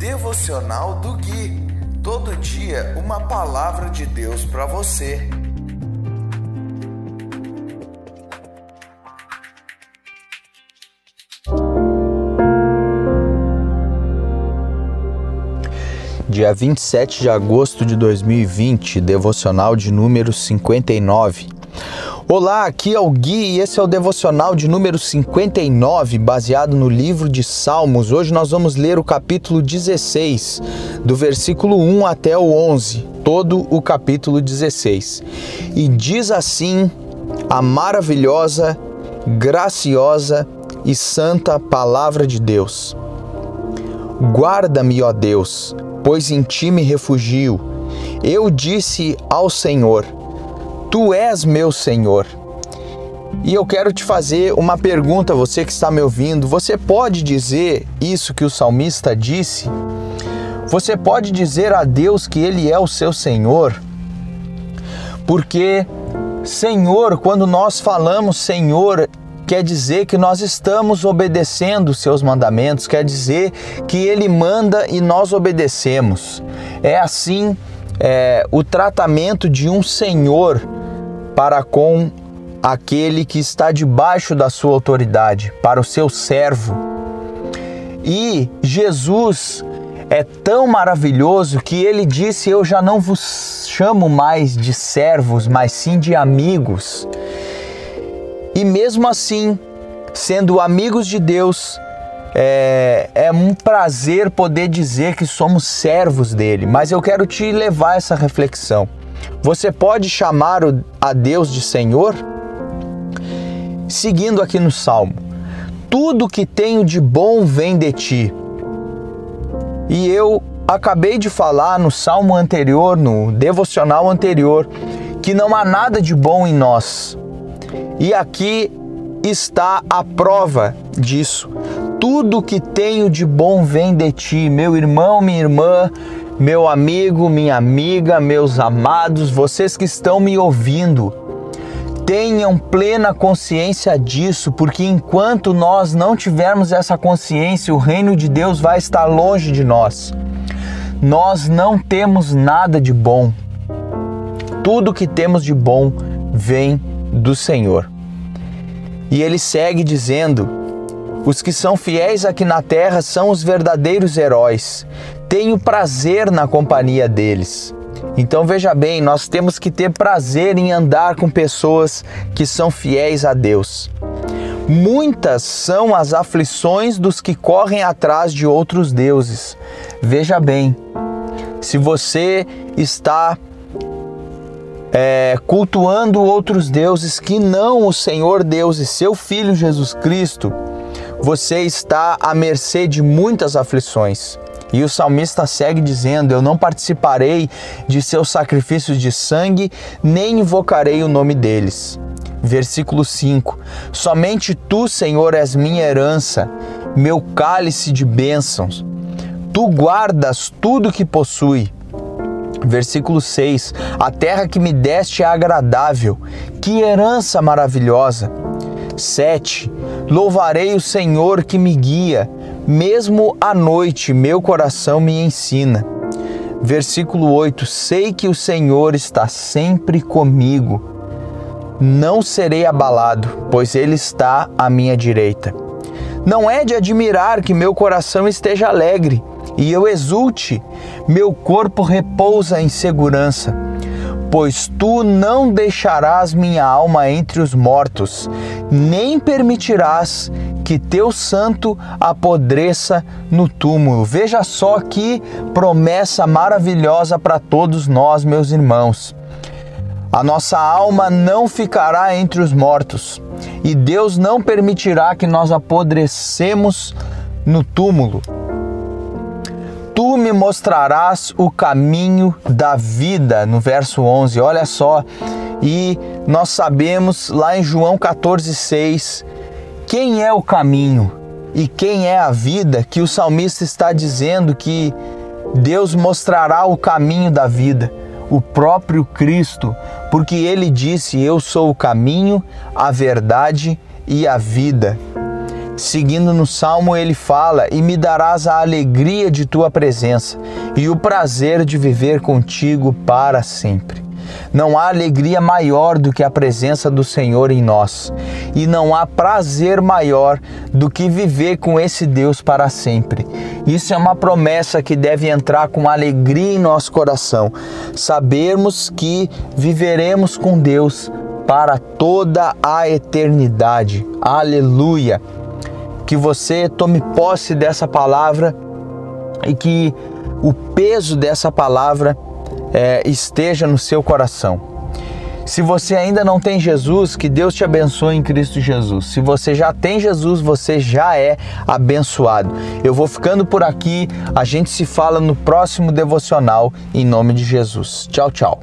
Devocional do Gui. Todo dia uma palavra de Deus para você. Dia 27 de agosto de 2020, devocional de número 59. Olá, aqui é o Gui e esse é o devocional de número 59, baseado no livro de Salmos. Hoje nós vamos ler o capítulo 16, do versículo 1 até o 11, todo o capítulo 16. E diz assim a maravilhosa, graciosa e santa palavra de Deus: Guarda-me, ó Deus, pois em ti me refugio. Eu disse ao Senhor: Tu és meu Senhor. E eu quero te fazer uma pergunta, você que está me ouvindo. Você pode dizer isso que o salmista disse? Você pode dizer a Deus que Ele é o seu Senhor? Porque, Senhor, quando nós falamos Senhor, quer dizer que nós estamos obedecendo os seus mandamentos, quer dizer que Ele manda e nós obedecemos. É assim é, o tratamento de um Senhor para com aquele que está debaixo da sua autoridade, para o seu servo. E Jesus é tão maravilhoso que ele disse: Eu já não vos chamo mais de servos, mas sim de amigos. E mesmo assim, sendo amigos de Deus, é, é, um prazer poder dizer que somos servos dele, mas eu quero te levar a essa reflexão. Você pode chamar a Deus de Senhor? Seguindo aqui no Salmo: Tudo que tenho de bom vem de ti. E eu acabei de falar no salmo anterior, no devocional anterior, que não há nada de bom em nós. E aqui está a prova disso. Tudo que tenho de bom vem de ti, meu irmão, minha irmã, meu amigo, minha amiga, meus amados, vocês que estão me ouvindo, tenham plena consciência disso, porque enquanto nós não tivermos essa consciência, o reino de Deus vai estar longe de nós. Nós não temos nada de bom. Tudo que temos de bom vem do Senhor. E ele segue dizendo: Os que são fiéis aqui na terra são os verdadeiros heróis tenho prazer na companhia deles. Então veja bem, nós temos que ter prazer em andar com pessoas que são fiéis a Deus. Muitas são as aflições dos que correm atrás de outros deuses. Veja bem, se você está é, cultuando outros deuses que não o Senhor Deus e seu Filho Jesus Cristo, você está à mercê de muitas aflições. E o salmista segue dizendo: Eu não participarei de seus sacrifícios de sangue, nem invocarei o nome deles. Versículo 5: Somente tu, Senhor, és minha herança, meu cálice de bênçãos. Tu guardas tudo que possui. Versículo 6: A terra que me deste é agradável, que herança maravilhosa. 7. Louvarei o Senhor que me guia mesmo à noite, meu coração me ensina. Versículo 8: Sei que o Senhor está sempre comigo. Não serei abalado, pois Ele está à minha direita. Não é de admirar que meu coração esteja alegre e eu exulte, meu corpo repousa em segurança pois tu não deixarás minha alma entre os mortos, nem permitirás que teu santo apodreça no túmulo. Veja só que promessa maravilhosa para todos nós, meus irmãos. A nossa alma não ficará entre os mortos, e Deus não permitirá que nós apodrecemos no túmulo. Me mostrarás o caminho da vida, no verso 11. Olha só, e nós sabemos lá em João 14,6 quem é o caminho e quem é a vida, que o salmista está dizendo que Deus mostrará o caminho da vida, o próprio Cristo, porque ele disse: Eu sou o caminho, a verdade e a vida. Seguindo no salmo, ele fala: E me darás a alegria de tua presença e o prazer de viver contigo para sempre. Não há alegria maior do que a presença do Senhor em nós, e não há prazer maior do que viver com esse Deus para sempre. Isso é uma promessa que deve entrar com alegria em nosso coração. Sabermos que viveremos com Deus para toda a eternidade. Aleluia! Que você tome posse dessa palavra e que o peso dessa palavra é, esteja no seu coração. Se você ainda não tem Jesus, que Deus te abençoe em Cristo Jesus. Se você já tem Jesus, você já é abençoado. Eu vou ficando por aqui, a gente se fala no próximo devocional em nome de Jesus. Tchau, tchau.